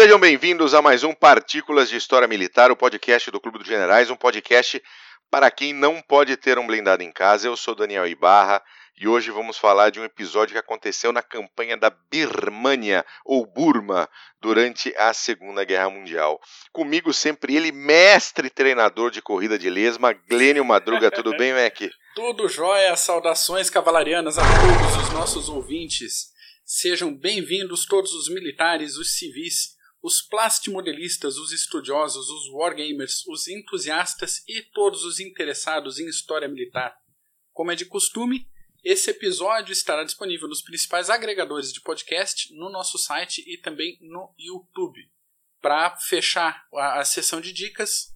Sejam bem-vindos a mais um Partículas de História Militar, o podcast do Clube dos Generais, um podcast para quem não pode ter um blindado em casa. Eu sou Daniel Ibarra e hoje vamos falar de um episódio que aconteceu na campanha da Birmania ou Burma durante a Segunda Guerra Mundial. Comigo sempre ele, mestre treinador de corrida de lesma, Glênio Madruga. Tudo bem, Mac? Tudo jóia, saudações cavalarianas a todos os nossos ouvintes. Sejam bem-vindos todos os militares, os civis, os plastimodelistas, os estudiosos, os wargamers, os entusiastas e todos os interessados em história militar. Como é de costume, esse episódio estará disponível nos principais agregadores de podcast, no nosso site e também no YouTube. Para fechar a, a sessão de dicas,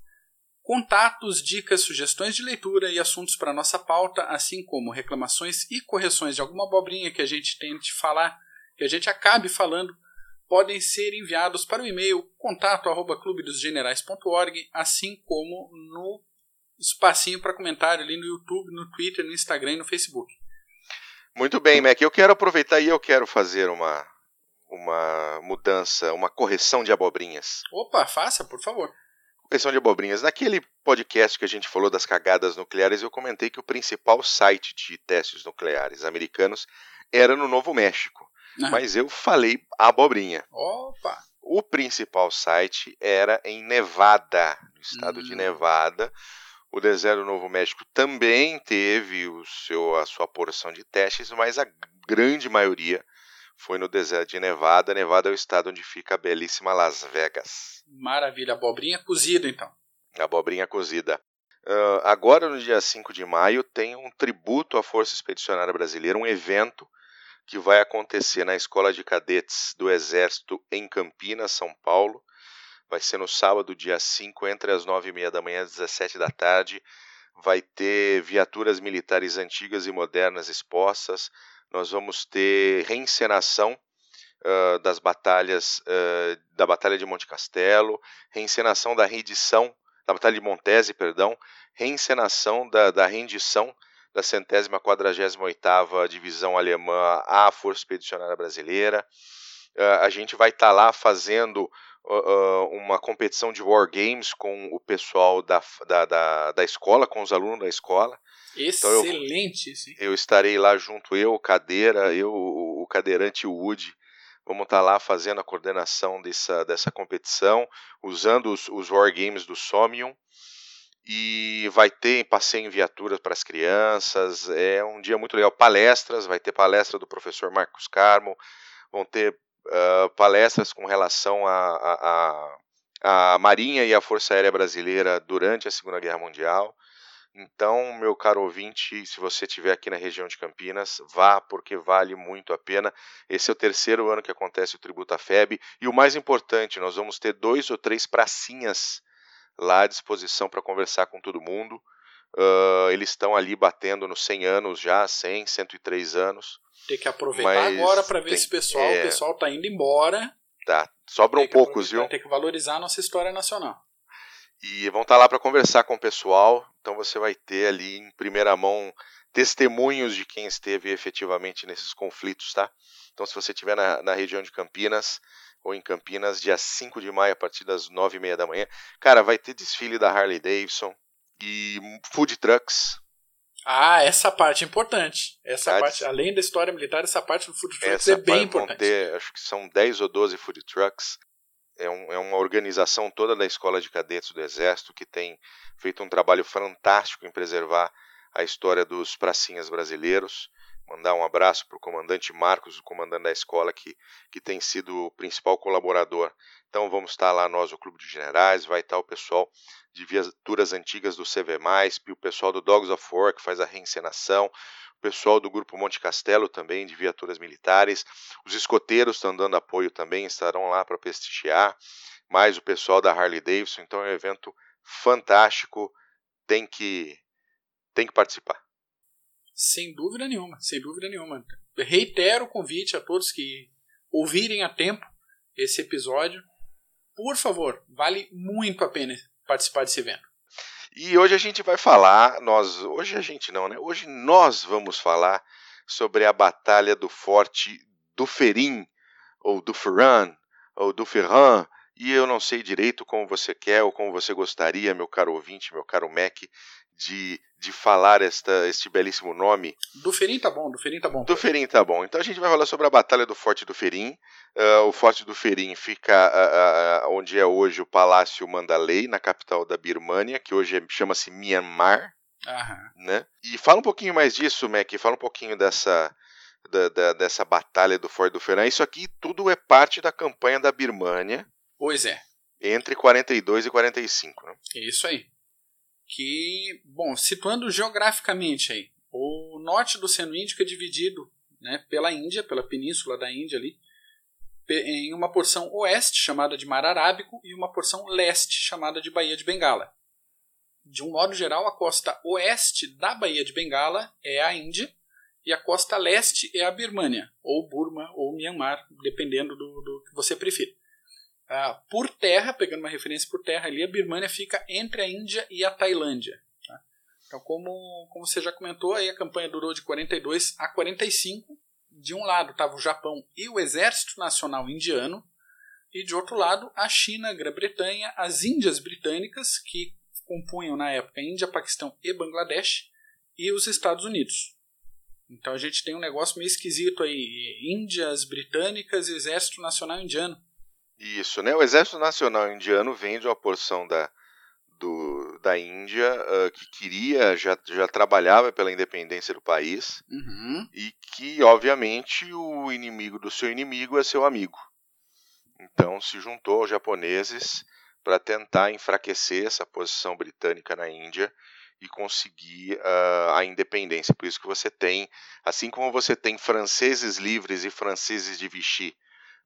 contatos, dicas, sugestões de leitura e assuntos para nossa pauta, assim como reclamações e correções de alguma abobrinha que a gente tente falar, que a gente acabe falando, podem ser enviados para o e-mail contato@clubedosgenerais.org, assim como no espacinho para comentário ali no YouTube, no Twitter, no Instagram e no Facebook. Muito bem, Mac. Eu quero aproveitar e eu quero fazer uma, uma mudança, uma correção de abobrinhas. Opa, faça, por favor. Correção de abobrinhas. Naquele podcast que a gente falou das cagadas nucleares, eu comentei que o principal site de testes nucleares americanos era no Novo México. Ah. Mas eu falei abobrinha. Opa! O principal site era em Nevada, no estado hum. de Nevada. O deserto do Novo México também teve o seu, a sua porção de testes, mas a grande maioria foi no deserto de Nevada. Nevada é o estado onde fica a belíssima Las Vegas. Maravilha, abobrinha cozida então. Abobrinha cozida. Uh, agora, no dia 5 de maio, tem um tributo à Força Expedicionária Brasileira, um evento que vai acontecer na Escola de Cadetes do Exército em Campinas, São Paulo. Vai ser no sábado, dia 5, entre as 9 e meia da manhã e as 17 da tarde. Vai ter viaturas militares antigas e modernas expostas. Nós vamos ter reencenação uh, das batalhas, uh, da Batalha de Monte Castelo, reencenação da rendição, da Batalha de Montese, perdão, reencenação da, da rendição da centésima quadragésima oitava divisão alemã à Força Expedicionária Brasileira. Uh, a gente vai estar tá lá fazendo uh, uma competição de War Games com o pessoal da, da, da, da escola, com os alunos da escola. Excelente! Então eu, eu, estarei lá junto, eu, Cadeira, eu, o cadeirante Wood, vamos estar tá lá fazendo a coordenação dessa, dessa competição, usando os, os War Games do Somium e vai ter passeio em viaturas para as crianças. É um dia muito legal. Palestras, vai ter palestra do professor Marcos Carmo, vão ter uh, palestras com relação à a, Marinha e a Força Aérea Brasileira durante a Segunda Guerra Mundial. Então, meu caro ouvinte, se você estiver aqui na região de Campinas, vá, porque vale muito a pena. Esse é o terceiro ano que acontece o Tributo à FEB. E o mais importante, nós vamos ter dois ou três pracinhas lá à disposição para conversar com todo mundo. Uh, eles estão ali batendo nos 100 anos já, 100, 103 anos. Tem que aproveitar agora para ver tem, se pessoal, é... o pessoal está indo embora. Tá, sobram poucos, viu? Tem que valorizar a nossa história nacional. E vão estar tá lá para conversar com o pessoal, então você vai ter ali em primeira mão testemunhos de quem esteve efetivamente nesses conflitos, tá? Então, se você estiver na, na região de Campinas, ou em Campinas, dia 5 de maio, a partir das 9 e meia da manhã. Cara, vai ter desfile da Harley Davidson e food trucks. Ah, essa parte é importante. Essa tá, parte, além da história militar, essa parte do food trucks é bem importante. Ter, acho que são 10 ou 12 food trucks. É, um, é, uma organização toda da Escola de Cadetes do Exército que tem feito um trabalho fantástico em preservar a história dos pracinhas brasileiros. Mandar um abraço para o comandante Marcos, o comandante da escola, que, que tem sido o principal colaborador. Então vamos estar lá nós, o Clube de Generais, vai estar o pessoal de viaturas antigas do CV+, o pessoal do Dogs of War, que faz a reencenação, o pessoal do Grupo Monte Castelo também, de viaturas militares, os escoteiros estão dando apoio também, estarão lá para prestigiar, mais o pessoal da Harley Davidson, então é um evento fantástico, tem que, tem que participar. Sem dúvida nenhuma, sem dúvida nenhuma. Reitero o convite a todos que ouvirem a tempo esse episódio. Por favor, vale muito a pena participar desse evento. E hoje a gente vai falar, nós, hoje a gente não, né? Hoje nós vamos falar sobre a batalha do Forte do Ferim ou do Ferran o do Ferran, e eu não sei direito como você quer ou como você gostaria, meu caro ouvinte, meu caro Mac, de, de falar esta, este belíssimo nome. Do Ferim tá bom, do Ferim tá bom. Do Ferim tá bom. Então a gente vai falar sobre a Batalha do Forte do Ferim. Uh, o Forte do Ferim fica uh, uh, onde é hoje o Palácio Mandalay, na capital da Birmânia, que hoje é, chama-se Myanmar. Né? E fala um pouquinho mais disso, Mac, fala um pouquinho dessa, da, da, dessa batalha do Forte do Ferim. Isso aqui tudo é parte da campanha da Birmânia. Pois é. Entre 42 e 45. Né? Isso aí. Que, bom, situando geograficamente aí, o norte do Oceano Índico é dividido né, pela Índia, pela península da Índia ali, em uma porção oeste chamada de Mar Arábico e uma porção leste chamada de Baía de Bengala. De um modo geral, a costa oeste da Baía de Bengala é a Índia e a costa leste é a Birmânia, ou Burma, ou Myanmar, dependendo do, do que você prefira. Uh, por terra, pegando uma referência por terra ali, a Birmânia fica entre a Índia e a Tailândia. Tá? Então, como, como você já comentou, aí a campanha durou de 42 a 45. De um lado estava o Japão e o Exército Nacional Indiano, e de outro lado a China, a Grã-Bretanha, as Índias Britânicas, que compunham na época Índia, Paquistão e Bangladesh, e os Estados Unidos. Então a gente tem um negócio meio esquisito aí: Índias Britânicas e Exército Nacional Indiano. Isso, né? O Exército Nacional Indiano vem de uma porção da, do, da Índia uh, que queria, já, já trabalhava pela independência do país uhum. e que, obviamente, o inimigo do seu inimigo é seu amigo. Então se juntou aos japoneses para tentar enfraquecer essa posição britânica na Índia e conseguir uh, a independência. Por isso que você tem, assim como você tem franceses livres e franceses de Vichy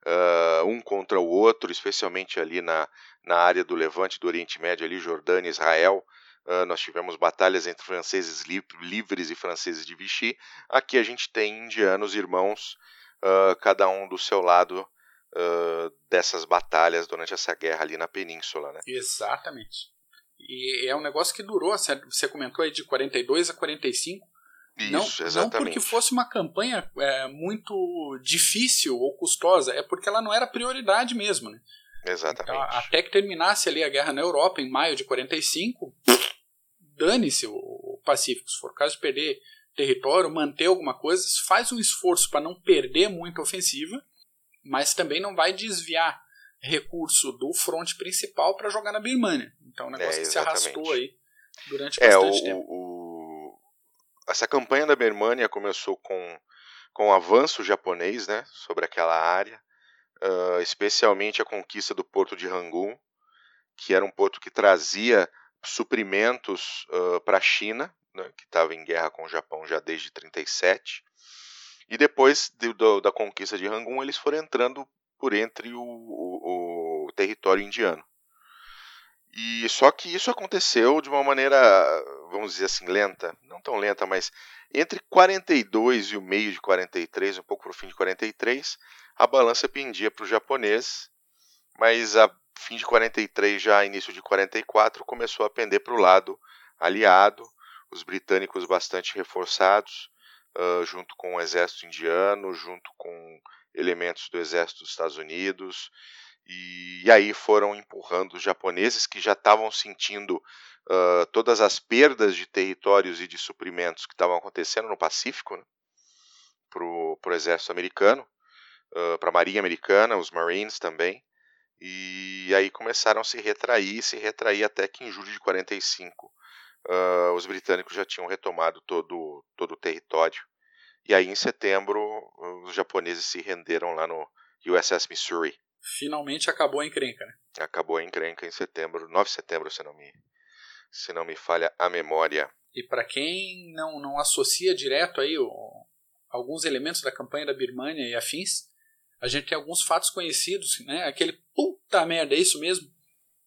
uh, um contra o outro, especialmente ali na, na área do Levante, do Oriente Médio, ali, Jordânia, Israel. Uh, nós tivemos batalhas entre franceses li livres e franceses de Vichy. Aqui a gente tem indianos, irmãos, uh, cada um do seu lado dessas batalhas durante essa guerra ali na península. Né? Exatamente. E é um negócio que durou, você comentou aí de 42 a 45 isso, não, não porque fosse uma campanha é, muito difícil ou custosa, é porque ela não era prioridade mesmo. Né? Exatamente. Então, até que terminasse ali a guerra na Europa em maio de 45, dane-se o Pacífico. Se for caso de perder território, manter alguma coisa, faz um esforço para não perder muita ofensiva, mas também não vai desviar recurso do fronte principal para jogar na Birmania. Então, é um negócio é, que se arrastou aí durante é, bastante o, tempo. O, essa campanha da Birmania começou com, com o avanço japonês né, sobre aquela área, uh, especialmente a conquista do porto de Rangoon, que era um porto que trazia suprimentos uh, para a China, né, que estava em guerra com o Japão já desde 37. E depois de, do, da conquista de Rangoon, eles foram entrando por entre o, o, o território indiano. E só que isso aconteceu de uma maneira, vamos dizer assim, lenta, não tão lenta, mas entre 42 e o meio de 43, um pouco para o fim de 43, a balança pendia para o japonês, mas a fim de 43, já início de 44, começou a pender para o lado aliado, os britânicos bastante reforçados, uh, junto com o exército indiano, junto com elementos do exército dos Estados Unidos, e, e aí foram empurrando os japoneses que já estavam sentindo uh, todas as perdas de territórios e de suprimentos que estavam acontecendo no Pacífico né, para o exército americano, uh, para a marinha americana, os Marines também. E aí começaram a se retrair, se retrair até que em julho de 45 uh, os britânicos já tinham retomado todo, todo o território. E aí em setembro os japoneses se renderam lá no USS Missouri finalmente acabou a encrenca. Né? Acabou a encrenca em setembro, 9 de setembro, se não me, se não me falha a memória. E para quem não, não associa direto aí o, alguns elementos da campanha da Birmania e afins, a gente tem alguns fatos conhecidos, né? Aquele puta merda, é isso mesmo?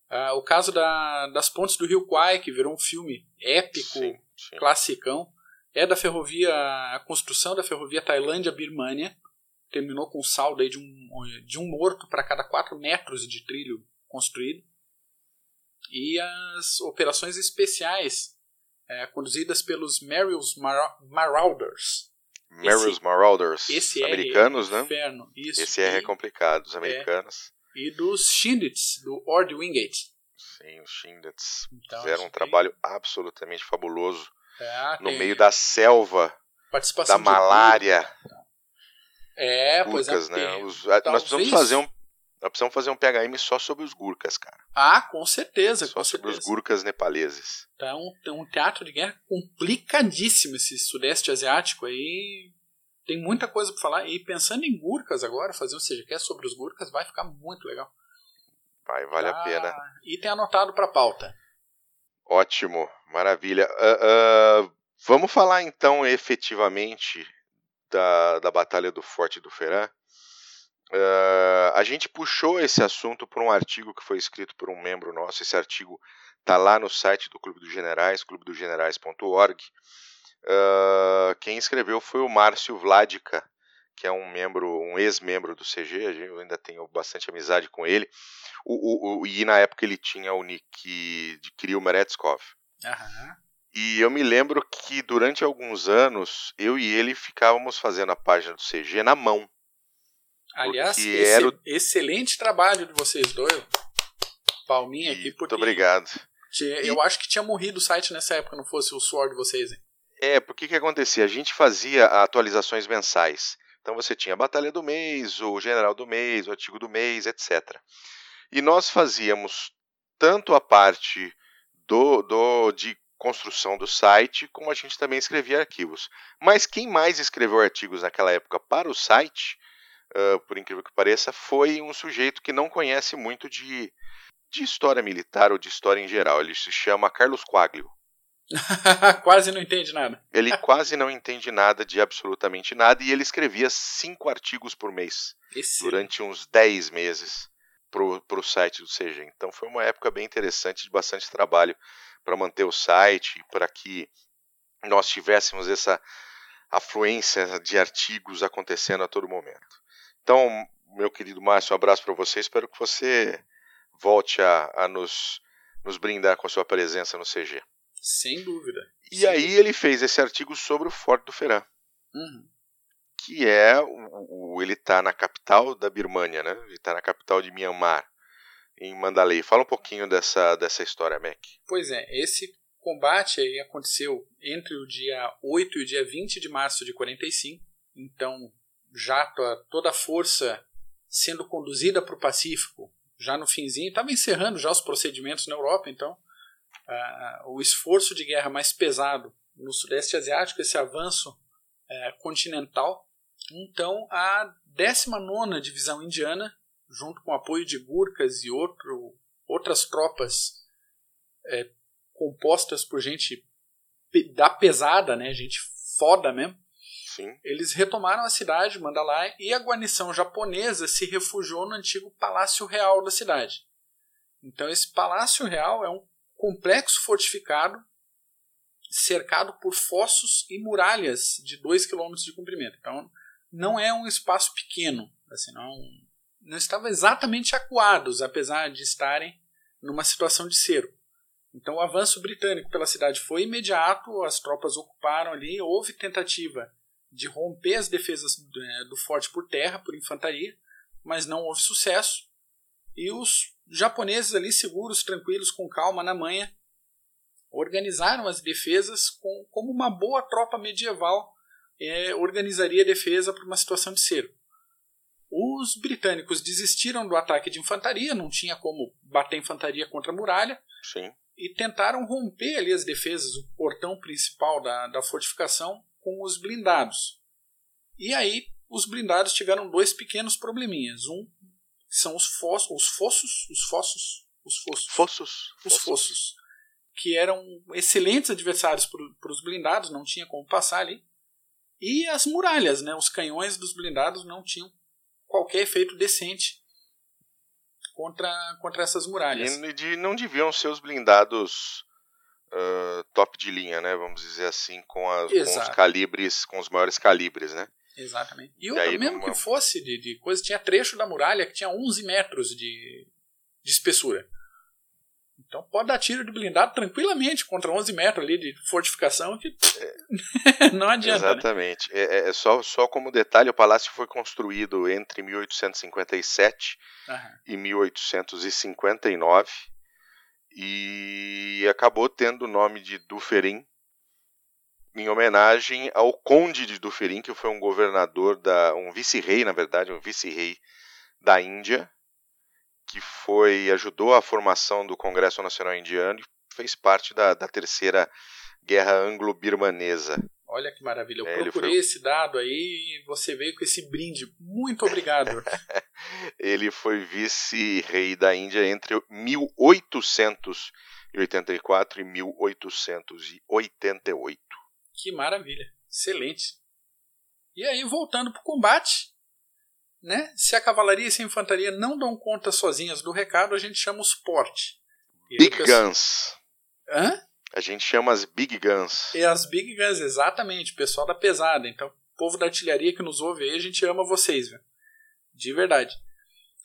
Ah, o caso da, das pontes do Rio Kwai, que virou um filme épico, sim, sim. classicão, é da ferrovia, a construção da ferrovia Tailândia-Birmania, terminou com um saldo aí de, um, de um morto para cada 4 metros de trilho construído. E as operações especiais é, conduzidas pelos Merrill's Mar Marauders. Merrill's Marauders. Esse americanos, é né? Inferno. Isso. Esse é complicado, os americanos. E dos Shindits, do Ord Wingate. Sim, os Shindits então, fizeram um trabalho absolutamente fabuloso é, no meio da selva, da malária. É, pois é. Né? Os. Nós precisamos fazer um nós precisamos fazer um PHM só sobre os Gurkhas, cara. Ah, com certeza. Só com sobre certeza. os Gurkhas nepaleses. Então, tem um teatro de guerra complicadíssimo esse sudeste asiático aí. Tem muita coisa para falar. E pensando em Gurkhas agora, fazer um CGCast sobre os Gurkhas vai ficar muito legal. Vai, vale ah, a pena. E tem anotado para pauta. Ótimo, maravilha. Uh, uh, vamos falar então efetivamente da, da Batalha do Forte do Ferã. Uh, a gente puxou esse assunto por um artigo que foi escrito por um membro nosso. Esse artigo está lá no site do Clube dos Generais, clubedogenerais.org. Uh, quem escreveu foi o Márcio Vladica, que é um membro, um ex-membro do CG. Eu ainda tenho bastante amizade com ele. O, o, o, e na época ele tinha o nick de Kirill Meretskov. Uhum. E eu me lembro que durante alguns anos eu e ele ficávamos fazendo a página do CG na mão. Aliás, esse, o... excelente trabalho de vocês dois. Palminha aqui, porque. Muito obrigado. Tinha, eu acho que tinha morrido o site nessa época, não fosse o suor de vocês, hein? É, porque que acontecia? A gente fazia atualizações mensais. Então você tinha a Batalha do Mês, o General do Mês, o Artigo do Mês, etc. E nós fazíamos tanto a parte do, do de construção do site, como a gente também escrevia arquivos. Mas quem mais escreveu artigos naquela época para o site uh, por incrível que pareça, foi um sujeito que não conhece muito de, de história militar ou de história em geral. Ele se chama Carlos Quaglio. quase não entende nada. Ele quase não entende nada de absolutamente nada e ele escrevia cinco artigos por mês Esse... durante uns dez meses para o site do CG. Então foi uma época bem interessante, de bastante trabalho para manter o site, para que nós tivéssemos essa afluência de artigos acontecendo a todo momento. Então, meu querido Márcio, um abraço para você. Espero que você volte a, a nos, nos brindar com a sua presença no CG. Sem dúvida. E Sem aí dúvida. ele fez esse artigo sobre o Forte do Ferã. Uhum. Que é. O, o ele está na capital da Birmânia, né? Ele está na capital de Myanmar, em Mandalay. Fala um pouquinho dessa, dessa história, Mac. Pois é, esse combate aí aconteceu entre o dia 8 e o dia 20 de março de 45. Então, já toda a força sendo conduzida para o Pacífico, já no finzinho, estava encerrando já os procedimentos na Europa, então o esforço de guerra mais pesado no Sudeste Asiático, esse avanço uh, continental. Então a 19 Divisão Indiana, junto com o apoio de Gurkhas e outro, outras tropas uh, compostas por gente da pesada, né, gente foda mesmo, Sim. Eles retomaram a cidade, Mandalay, e a guarnição japonesa se refugiou no antigo Palácio Real da cidade. Então, esse Palácio Real é um complexo fortificado cercado por fossos e muralhas de 2 km de comprimento. Então, não é um espaço pequeno. Assim, não, não estavam exatamente acuados, apesar de estarem numa situação de cerco. Então, o avanço britânico pela cidade foi imediato, as tropas ocuparam ali, houve tentativa de romper as defesas é, do forte por terra, por infantaria, mas não houve sucesso. E os japoneses ali, seguros, tranquilos, com calma na manha, organizaram as defesas com, como uma boa tropa medieval é, organizaria a defesa para uma situação de cerco. Os britânicos desistiram do ataque de infantaria, não tinha como bater infantaria contra a muralha, Sim. e tentaram romper ali as defesas, o portão principal da, da fortificação, com os blindados. E aí os blindados tiveram dois pequenos probleminhas. Um são os fossos, os fossos, os fossos, os fossos, fossos, os fossos, que eram excelentes adversários para os blindados, não tinha como passar ali. E as muralhas, né? Os canhões dos blindados não tinham qualquer efeito decente contra, contra essas muralhas. E não deviam ser os blindados uh, top de linha, né? Vamos dizer assim, com, com, os calibres, com os maiores calibres, né? Exatamente. E, outra, mesmo numa... que fosse de, de coisa, tinha trecho da muralha que tinha 11 metros de, de espessura. Então pode dar tiro de blindado tranquilamente contra 11 metros ali de fortificação que não adianta. Né? Exatamente. Né? É, é, só, só como detalhe, o palácio foi construído entre 1857 uhum. e 1859 e acabou tendo o nome de Duferin em homenagem ao conde de Duferin, que foi um governador da um vice-rei, na verdade, um vice-rei da Índia, que foi ajudou a formação do Congresso Nacional Indiano e fez parte da, da terceira guerra anglo-birmanesa. Olha que maravilha, eu é, procurei foi... esse dado aí e você veio com esse brinde. Muito obrigado. ele foi vice-rei da Índia entre 1884 e 1888. Que maravilha, excelente. E aí, voltando para o combate, né? Se a cavalaria e a infantaria não dão conta sozinhas do recado, a gente chama os porte. Big pessoal... Guns. Hã? A gente chama as Big Guns. E as Big Guns, exatamente, pessoal da pesada. Então, povo da artilharia que nos ouve aí, a gente ama vocês, viu? De verdade.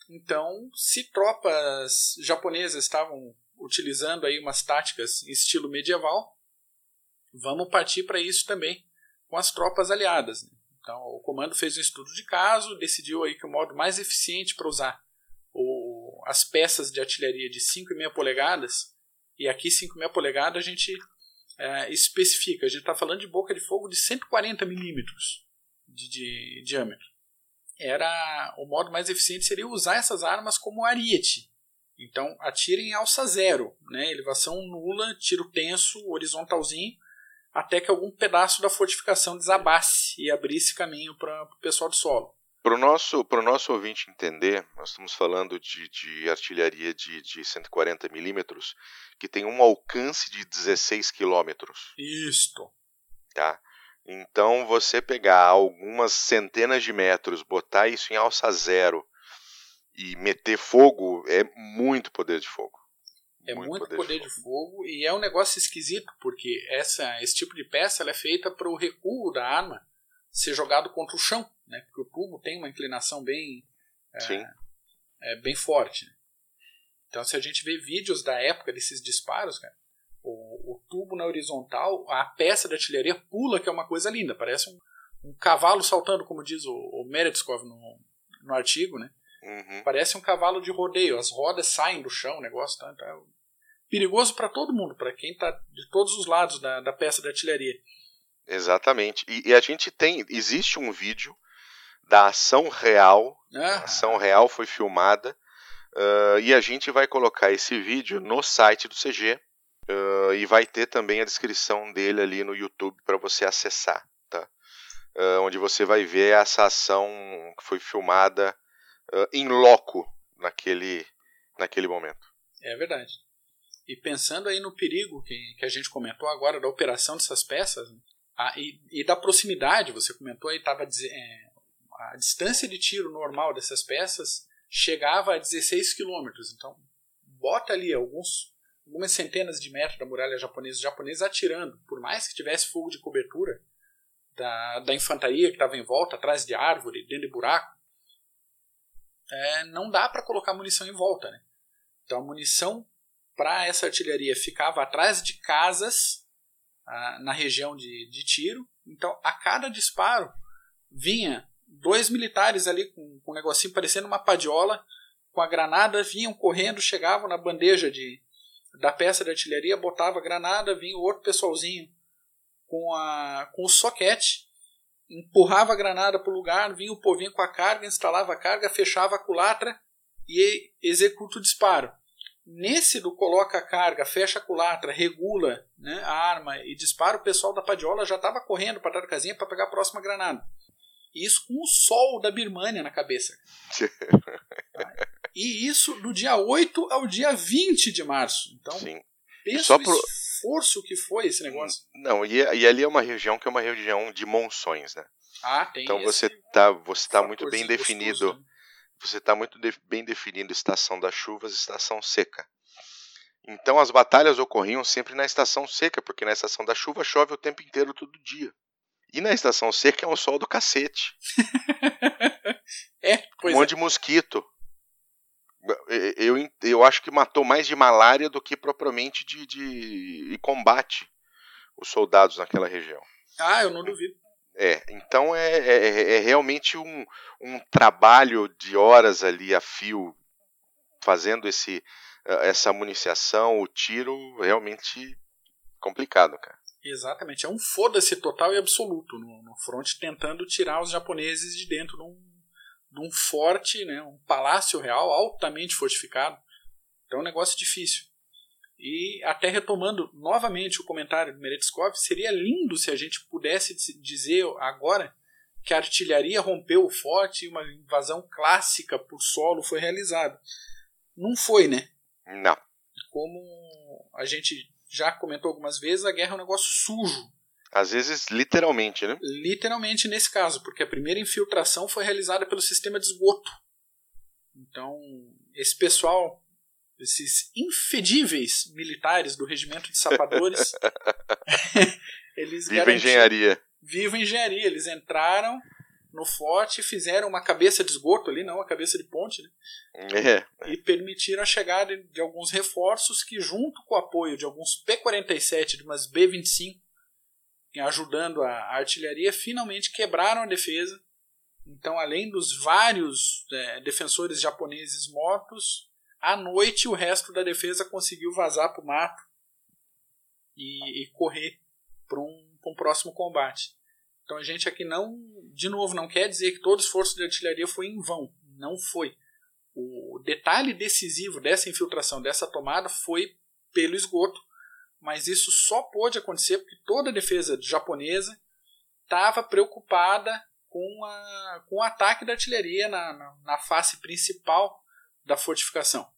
Então, se tropas japonesas estavam utilizando aí umas táticas em estilo medieval, vamos partir para isso também com as tropas aliadas. Né? Então, o comando fez um estudo de caso, decidiu aí que o modo mais eficiente para usar o, as peças de artilharia de 5,5 polegadas, e aqui 5,5 polegadas a gente é, especifica, a gente está falando de boca de fogo de 140 milímetros de, de diâmetro. Era o modo mais eficiente seria usar essas armas como ariete. Então, atire em alça zero, né? elevação nula, tiro tenso, horizontalzinho, até que algum pedaço da fortificação desabasse e abrisse caminho para o pessoal do solo. Para o nosso, nosso ouvinte entender, nós estamos falando de, de artilharia de, de 140 milímetros que tem um alcance de 16 quilômetros. Isto. Tá? Então, você pegar algumas centenas de metros, botar isso em alça zero e meter fogo é muito poder de fogo. É muito, muito poder, poder de, fogo. de, fogo. e é um negócio esquisito, porque essa, esse tipo de peça é feita para o recuo da arma ser jogado contra o chão, né? porque o tubo tem uma inclinação bem, é, é, bem forte. Né? Então, se a gente vê vídeos da época desses disparos, cara, o, o, tubo na horizontal, a peça de artilharia pula, que é uma coisa linda, parece um, um cavalo saltando, como diz o, o Meretskov no, no artigo, né? Uhum. Parece um cavalo de rodeio, as rodas saem do chão, o negócio tá, tá perigoso para todo mundo, para quem está de todos os lados da, da peça de artilharia. Exatamente. E, e, a gente tem, existe um vídeo da ação real, ah. a ação real foi filmada, uh, e a gente vai colocar esse vídeo no site do CG, uh, e vai ter também a descrição dele ali no YouTube para você acessar, tá? Uh, onde você vai ver essa ação que foi filmada em loco naquele, naquele momento. É verdade. E pensando aí no perigo que, que a gente comentou agora da operação dessas peças né? Ah, e, e, da proximidade, você comentou aí, tava, é, a distância de tiro normal dessas peças chegava a 16 quilômetros. Então, bota ali alguns, algumas centenas de metros da muralha japonesa, os japoneses atirando, por mais que tivesse fogo de cobertura da, da infantaria que estava em volta, atrás de árvore, dentro de buraco, é, não dá para colocar munição em volta. Né? Então, a munição para essa artilharia ficava atrás de casas na região de, de tiro. Então, a cada disparo vinha dois militares ali com, com um negocinho parecendo uma padiola, com a granada, vinham correndo, chegavam na bandeja de, da peça de artilharia, botava a granada, vinha o outro pessoalzinho com, a, com o soquete, empurrava a granada para o lugar, vinha o povinho com a carga, instalava a carga, fechava a culatra e executa o disparo. Nesse do coloca a carga, fecha a culatra, regula né, a arma e dispara, o pessoal da Padiola já estava correndo para trás da casinha para pegar a próxima granada. Isso com o sol da Birmania na cabeça. e isso do dia 8 ao dia 20 de março. Então, Sim. pensa o pro... esforço que foi esse negócio. Não, e, e, ali é uma região que é uma região de monções, né? Ah, tem Então você está você tá muito bem definido. Gostoso, né? Você está muito de, bem definindo estação das chuvas e estação seca. Então as batalhas ocorriam sempre na estação seca, porque na estação da chuva chove o tempo inteiro todo dia. E na estação seca é um sol do cacete. é, um monte é. de mosquito. Eu, eu acho que matou mais de malária do que propriamente de, de, de combate os soldados naquela região. Ah, eu não duvido. É, então é, é, é, realmente um, um trabalho de horas ali a fio fazendo esse, essa municiação, o tiro, realmente complicado, cara. Exatamente, é um foda-se total e absoluto no, no front, tentando tirar os japoneses de dentro de um, um forte, né, um palácio real altamente fortificado. Então é um negócio difícil. E até retomando novamente o comentário do Meretskov, seria lindo se a gente pudesse dizer agora que a artilharia rompeu o forte e uma invasão clássica por solo foi realizada. Não foi, né? Não. Como a gente já comentou algumas vezes, a guerra é um negócio sujo. Às vezes, literalmente, né? Literalmente nesse caso, porque a primeira infiltração foi realizada pelo sistema de esgoto. Então, esse pessoal esses infedíveis militares do regimento de sapadores, eles Viva engenharia. Viva engenharia. Eles entraram no forte e fizeram uma cabeça de esgoto ali, não uma cabeça de ponte, né? É. E permitiram a chegada de alguns reforços que, junto com o apoio de alguns P-47, de umas B-25, ajudando a artilharia, finalmente quebraram a defesa. Então, além dos vários é, defensores japoneses mortos, à noite, o resto da defesa conseguiu vazar para o mato e, e correr para um, um próximo combate. Então a gente aqui não, de novo, não quer dizer que todo esforço de artilharia foi em vão. Não foi. O detalhe decisivo dessa infiltração, dessa tomada, foi pelo esgoto. Mas isso só pôde acontecer porque toda a defesa japonesa estava preocupada com, a, com o ataque da artilharia na, na, na face principal da fortificação.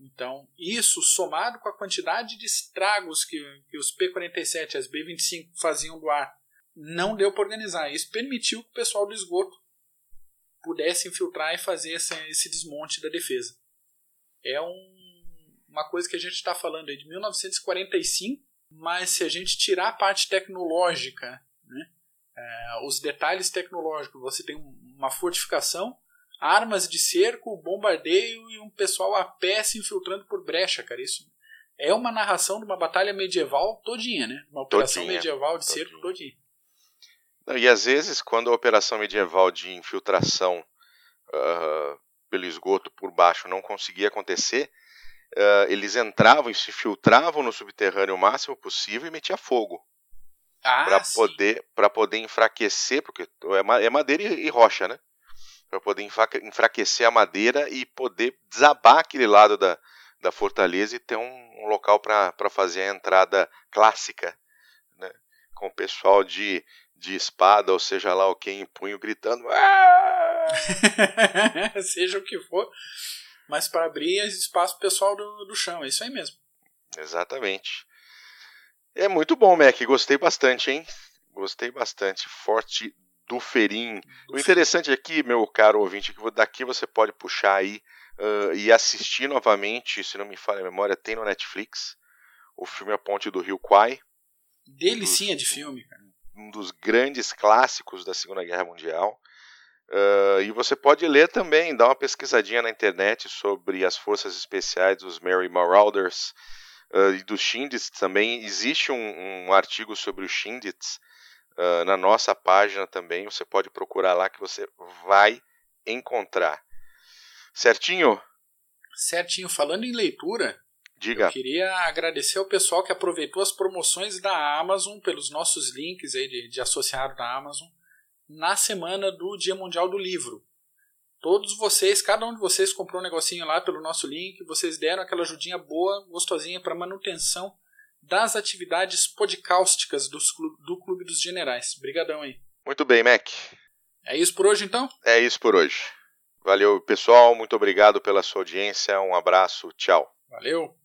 Então, isso somado com a quantidade de estragos que, que os P-47 e as B-25 faziam do ar, não deu para organizar. Isso permitiu que o pessoal do esgoto pudesse infiltrar e fazer esse, esse desmonte da defesa. É um, uma coisa que a gente está falando aí de 1945, mas se a gente tirar a parte tecnológica, né, é, os detalhes tecnológicos, você tem uma fortificação armas de cerco, bombardeio e um pessoal a pé se infiltrando por brecha, cara. Isso é uma narração de uma batalha medieval todinha, né? Uma operação todinha, medieval de todinha. cerco todinha. E às vezes, quando a operação medieval de infiltração uh, pelo esgoto por baixo não conseguia acontecer, uh, eles entravam e se filtravam no subterrâneo o máximo possível e metia fogo. Ah, para poder para poder enfraquecer, porque é, é madeira e rocha, né? Para poder enfraquecer a madeira e poder desabar aquele lado da, da fortaleza e ter um, um local para fazer a entrada clássica, né? com o pessoal de, de espada, ou seja lá o que em punho gritando. Ah! seja o que for, mas para abrir espaço pro pessoal do, do chão, é isso aí mesmo. Exatamente. É muito bom, Mac, gostei bastante, hein? Gostei bastante. Forte do Ferim. O interessante aqui, meu caro ouvinte, é que daqui você pode puxar aí uh, e assistir novamente, se não me falha a memória, tem no Netflix o filme A Ponte do Rio Kwai. Delicinha um dos, de filme, cara. Um dos grandes clássicos da Segunda Guerra Mundial. Uh, e você pode ler também, dar uma pesquisadinha na internet sobre as forças especiais dos Mary Marauders uh, e dos Shindits também. Existe um, um artigo sobre os Shindits uh, na nossa página também. Você pode procurar lá que você vai encontrar. Certinho? Certinho. Falando em leitura, Diga. Eu queria agradecer ao pessoal que aproveitou as promoções da Amazon pelos nossos links aí de, de associado da Amazon na semana do Dia Mundial do Livro. Todos vocês, cada um de vocês comprou um negocinho lá pelo nosso link, vocês deram aquela ajudinha boa, gostosinha para manutenção das atividades podcásticas do, do Clube dos Generais. Obrigadão aí. Muito bem, Mac. É isso por hoje, então? É isso por hoje. Valeu, pessoal. Muito obrigado pela sua audiência. Um abraço. Tchau. Valeu.